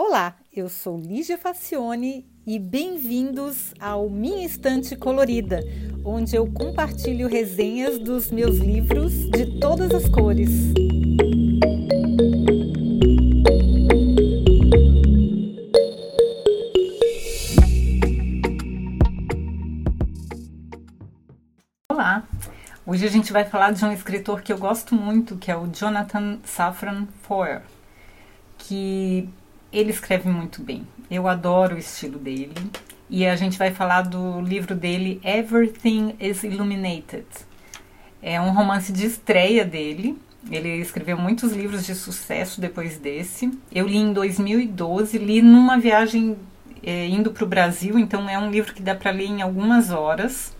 Olá, eu sou Lígia Facione e bem-vindos ao Minha Estante Colorida, onde eu compartilho resenhas dos meus livros de todas as cores. Olá! Hoje a gente vai falar de um escritor que eu gosto muito, que é o Jonathan Safran Foer, que ele escreve muito bem. Eu adoro o estilo dele. E a gente vai falar do livro dele, Everything is Illuminated. É um romance de estreia dele. Ele escreveu muitos livros de sucesso depois desse. Eu li em 2012, li numa viagem é, indo para o Brasil, então é um livro que dá para ler em algumas horas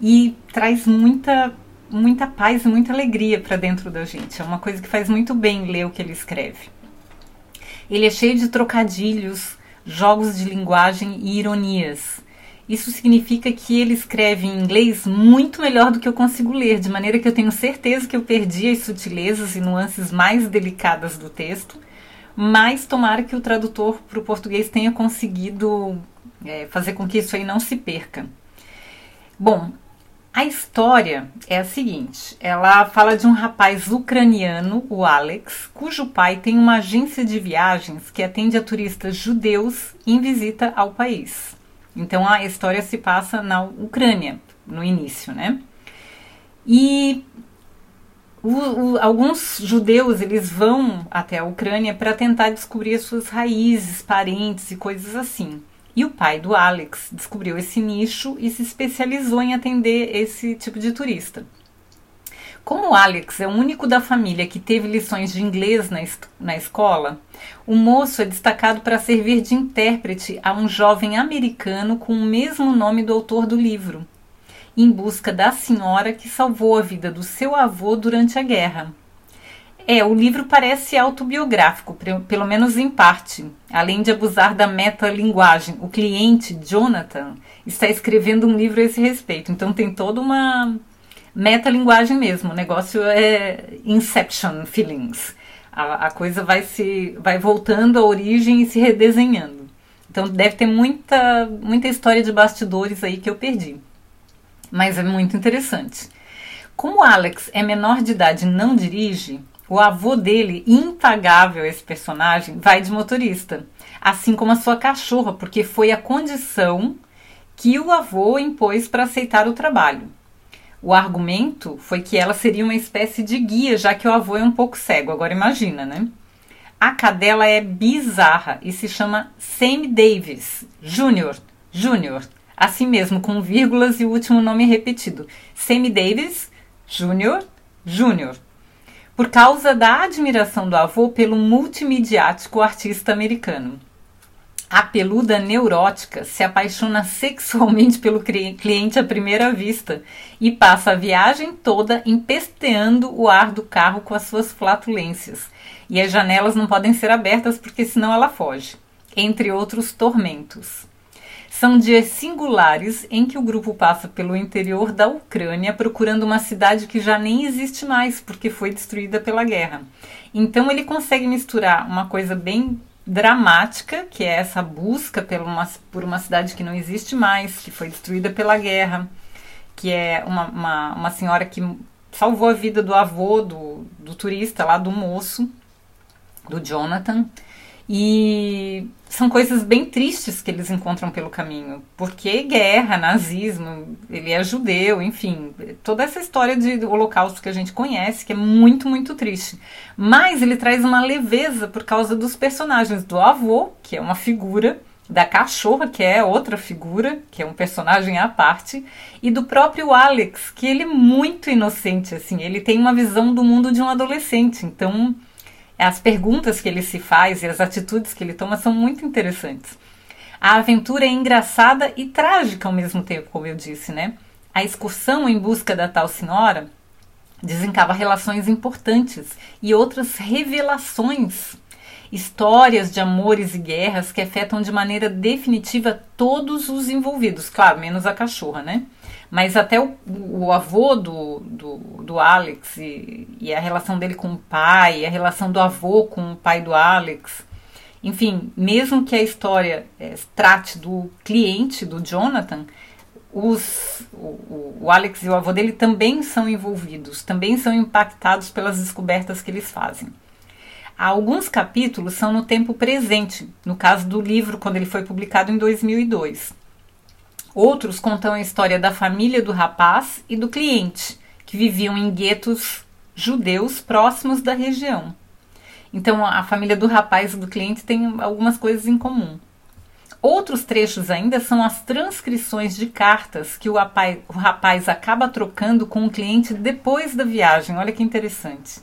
e traz muita muita paz e muita alegria para dentro da gente. É uma coisa que faz muito bem ler o que ele escreve. Ele é cheio de trocadilhos, jogos de linguagem e ironias. Isso significa que ele escreve em inglês muito melhor do que eu consigo ler, de maneira que eu tenho certeza que eu perdi as sutilezas e nuances mais delicadas do texto, mas tomara que o tradutor para o português tenha conseguido é, fazer com que isso aí não se perca. Bom, a história é a seguinte: ela fala de um rapaz ucraniano, o Alex, cujo pai tem uma agência de viagens que atende a turistas judeus em visita ao país. Então a história se passa na Ucrânia, no início, né? E o, o, alguns judeus eles vão até a Ucrânia para tentar descobrir as suas raízes, parentes e coisas assim. E o pai do Alex descobriu esse nicho e se especializou em atender esse tipo de turista. Como o Alex é o único da família que teve lições de inglês na, na escola, o moço é destacado para servir de intérprete a um jovem americano com o mesmo nome do autor do livro, em busca da senhora que salvou a vida do seu avô durante a guerra. É, o livro parece autobiográfico, pelo menos em parte. Além de abusar da metalinguagem, o cliente, Jonathan, está escrevendo um livro a esse respeito. Então tem toda uma metalinguagem mesmo. O negócio é Inception feelings. A, a coisa vai se vai voltando à origem e se redesenhando. Então deve ter muita, muita história de bastidores aí que eu perdi. Mas é muito interessante. Como Alex é menor de idade e não dirige, o avô dele, impagável esse personagem, vai de motorista, assim como a sua cachorra, porque foi a condição que o avô impôs para aceitar o trabalho. O argumento foi que ela seria uma espécie de guia, já que o avô é um pouco cego. Agora imagina, né? A cadela é bizarra e se chama Sammy Davis Jr. Jr. Assim mesmo, com vírgulas e o último nome repetido. Sammy Davis Jr. Jr por causa da admiração do avô pelo multimediático artista americano. A peluda neurótica se apaixona sexualmente pelo cliente à primeira vista e passa a viagem toda empesteando o ar do carro com as suas flatulências. E as janelas não podem ser abertas porque senão ela foge, entre outros tormentos. São dias singulares em que o grupo passa pelo interior da Ucrânia procurando uma cidade que já nem existe mais porque foi destruída pela guerra. Então ele consegue misturar uma coisa bem dramática, que é essa busca por uma, por uma cidade que não existe mais, que foi destruída pela guerra, que é uma, uma, uma senhora que salvou a vida do avô do, do turista lá, do moço, do Jonathan. E são coisas bem tristes que eles encontram pelo caminho, porque guerra, nazismo, ele é judeu, enfim, toda essa história de holocausto que a gente conhece, que é muito, muito triste. Mas ele traz uma leveza por causa dos personagens do avô, que é uma figura, da cachorra, que é outra figura, que é um personagem à parte, e do próprio Alex, que ele é muito inocente, assim, ele tem uma visão do mundo de um adolescente, então as perguntas que ele se faz e as atitudes que ele toma são muito interessantes. A aventura é engraçada e trágica ao mesmo tempo, como eu disse, né? A excursão em busca da tal senhora desencava relações importantes e outras revelações, histórias de amores e guerras que afetam de maneira definitiva todos os envolvidos, claro, menos a cachorra, né? Mas até o, o avô do, do, do Alex e, e, a relação dele com o pai, a relação do avô com o pai do Alex Enfim, mesmo que a história é, trate do cliente, do Jonathan, os, o, o, Alex e o avô dele também são envolvidos, também são impactados pelas descobertas que eles fazem. Alguns capítulos são no tempo presente, no caso do livro, quando ele foi publicado em 2002. Outros contam a história da família do rapaz e do cliente, que viviam em guetos judeus próximos da região. Então, a família do rapaz e do cliente tem algumas coisas em comum. Outros trechos ainda são as transcrições de cartas que o rapaz, o rapaz acaba trocando com o cliente depois da viagem. Olha que interessante.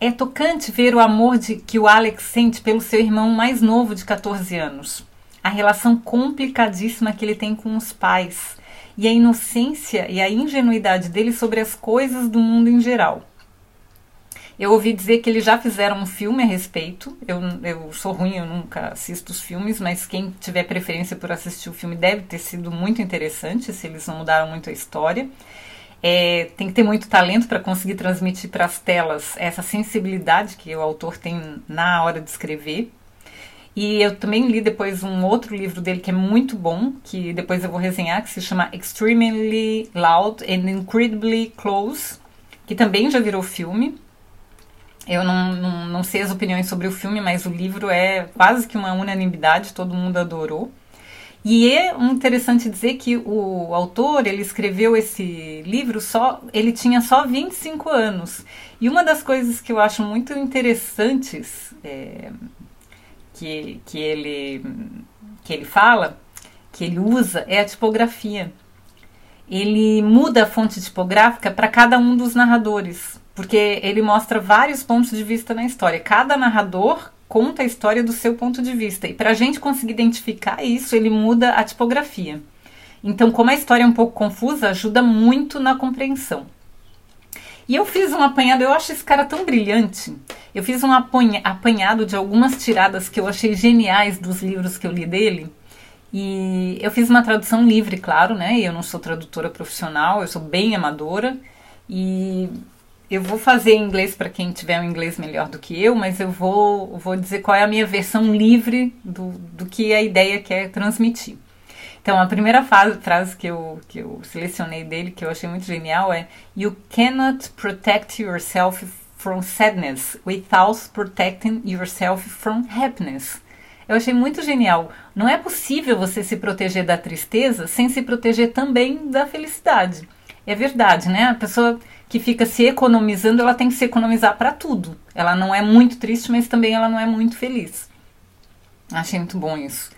É tocante ver o amor de, que o Alex sente pelo seu irmão mais novo de 14 anos. A relação complicadíssima que ele tem com os pais. E a inocência e a ingenuidade dele sobre as coisas do mundo em geral. Eu ouvi dizer que eles já fizeram um filme a respeito. Eu, eu sou ruim, eu nunca assisto os filmes, mas quem tiver preferência por assistir o filme deve ter sido muito interessante, se eles não mudaram muito a história. É, tem que ter muito talento para conseguir transmitir para as telas essa sensibilidade que o autor tem na hora de escrever. E eu também li depois um outro livro dele que é muito bom, que depois eu vou resenhar, que se chama Extremely Loud and Incredibly Close, que também já virou filme. Eu não, não, não, sei as opiniões sobre o filme, mas o livro é quase que uma unanimidade, todo mundo adorou. E é interessante dizer que o autor, ele escreveu esse livro só, ele tinha só 25 anos. E uma das coisas que eu acho muito interessantes é, que, que, ele, que ele fala, que ele usa, é a tipografia. Ele muda a fonte tipográfica para cada um dos narradores porque ele mostra vários pontos de vista na história. Cada narrador conta a história do seu ponto de vista. E para a gente conseguir identificar isso, ele muda a tipografia. Então, como a história é um pouco confusa, ajuda muito na compreensão. E eu fiz um apanhado, eu acho esse cara tão brilhante. Eu fiz um apanhado de algumas tiradas que eu achei geniais dos livros que eu li dele. E eu fiz uma tradução livre, claro, né? Eu não sou tradutora profissional, eu sou bem amadora. E eu vou fazer em inglês para quem tiver um inglês melhor do que eu, mas eu vou, vou dizer qual é a minha versão livre do, do que a ideia quer transmitir. Então, a primeira fase, frase que eu, que eu selecionei dele, que eu achei muito genial, é You cannot protect yourself from sadness without protecting yourself from happiness. Eu achei muito genial. Não é possível você se proteger da tristeza sem se proteger também da felicidade. É verdade, né? A pessoa que fica se economizando, ela tem que se economizar para tudo. Ela não é muito triste, mas também ela não é muito feliz. Achei muito bom isso.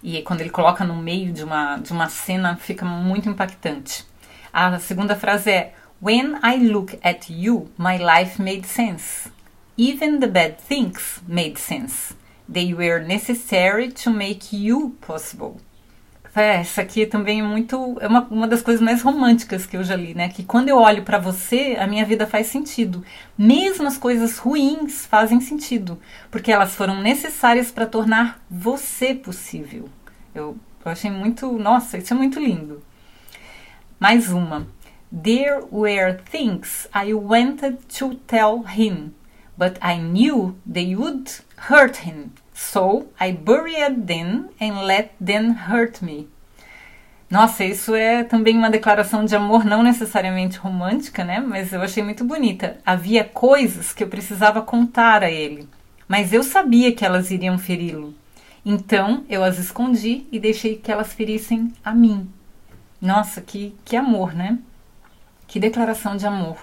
E quando ele coloca no meio de uma, de uma cena, fica muito impactante. A segunda frase é: When I look at you, my life made sense. Even the bad things made sense. They were necessary to make you possible. É, essa aqui também é muito. É uma, uma das coisas mais românticas que eu já li, né? Que quando eu olho para você, a minha vida faz sentido. Mesmo as coisas ruins fazem sentido, porque elas foram necessárias para tornar você possível. Eu, eu achei muito. Nossa, isso é muito lindo. Mais uma. There were things I wanted to tell him, but I knew they would hurt him. So I buried them and let them hurt me. Nossa, isso é também uma declaração de amor não necessariamente romântica, né? Mas eu achei muito bonita. Havia coisas que eu precisava contar a ele, mas eu sabia que elas iriam feri-lo. Então eu as escondi e deixei que elas ferissem a mim. Nossa, que, que amor, né? Que declaração de amor.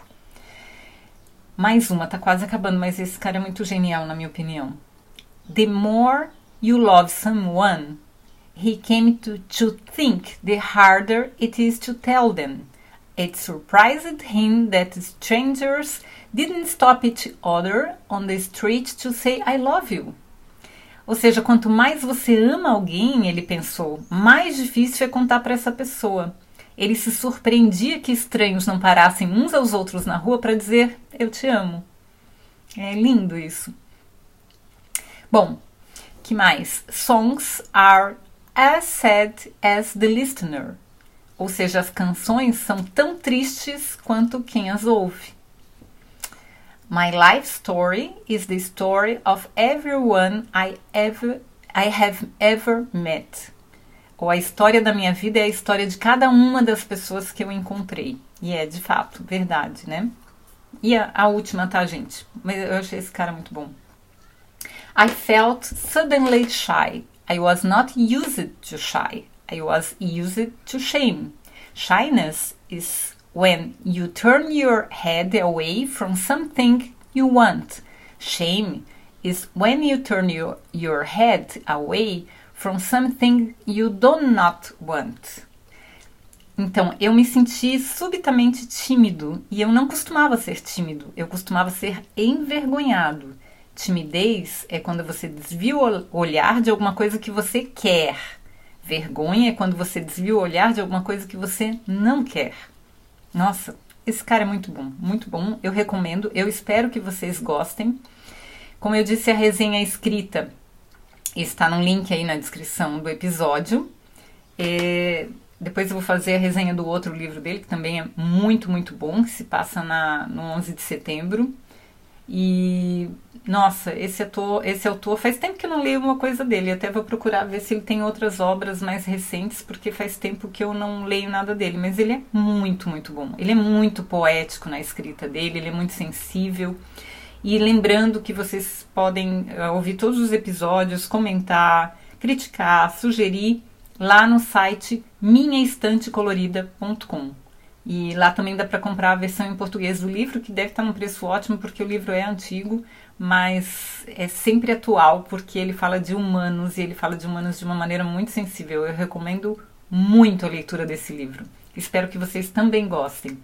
Mais uma, tá quase acabando, mas esse cara é muito genial, na minha opinião the more you love someone, he came to, to think the harder it is to tell them. It surprised him that strangers didn't stop each other on the street to say I love you. Ou seja, quanto mais você ama alguém, ele pensou, mais difícil é contar para essa pessoa. Ele se surpreendia que estranhos não parassem uns aos outros na rua para dizer eu te amo. É lindo isso. Bom, que mais? Songs are as sad as the listener. Ou seja, as canções são tão tristes quanto quem as ouve. My life story is the story of everyone I ever I have ever met. Ou a história da minha vida é a história de cada uma das pessoas que eu encontrei. E é de fato, verdade, né? E a, a última, tá, gente? Mas eu achei esse cara muito bom. I felt suddenly shy. I was not used to shy. I was used to shame. Shyness is when you turn your head away from something you want. Shame is when you turn your, your head away from something you do not want. Então, eu me senti subitamente tímido e eu não costumava ser tímido, eu costumava ser envergonhado. Timidez é quando você desvia o olhar de alguma coisa que você quer. Vergonha é quando você desvia o olhar de alguma coisa que você não quer. Nossa, esse cara é muito bom, muito bom. Eu recomendo, eu espero que vocês gostem. Como eu disse, a resenha é escrita está no link aí na descrição do episódio. É, depois eu vou fazer a resenha do outro livro dele, que também é muito, muito bom, que se passa na, no 11 de setembro. E nossa, esse autor, esse autor faz tempo que eu não leio uma coisa dele. Até vou procurar ver se ele tem outras obras mais recentes, porque faz tempo que eu não leio nada dele. Mas ele é muito, muito bom. Ele é muito poético na escrita dele, ele é muito sensível. E lembrando que vocês podem uh, ouvir todos os episódios, comentar, criticar, sugerir lá no site minhaestantecolorida.com. E lá também dá para comprar a versão em português do livro, que deve estar num preço ótimo, porque o livro é antigo, mas é sempre atual, porque ele fala de humanos e ele fala de humanos de uma maneira muito sensível. Eu recomendo muito a leitura desse livro. Espero que vocês também gostem.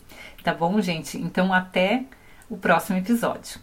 Tá bom, gente? Então, até o próximo episódio.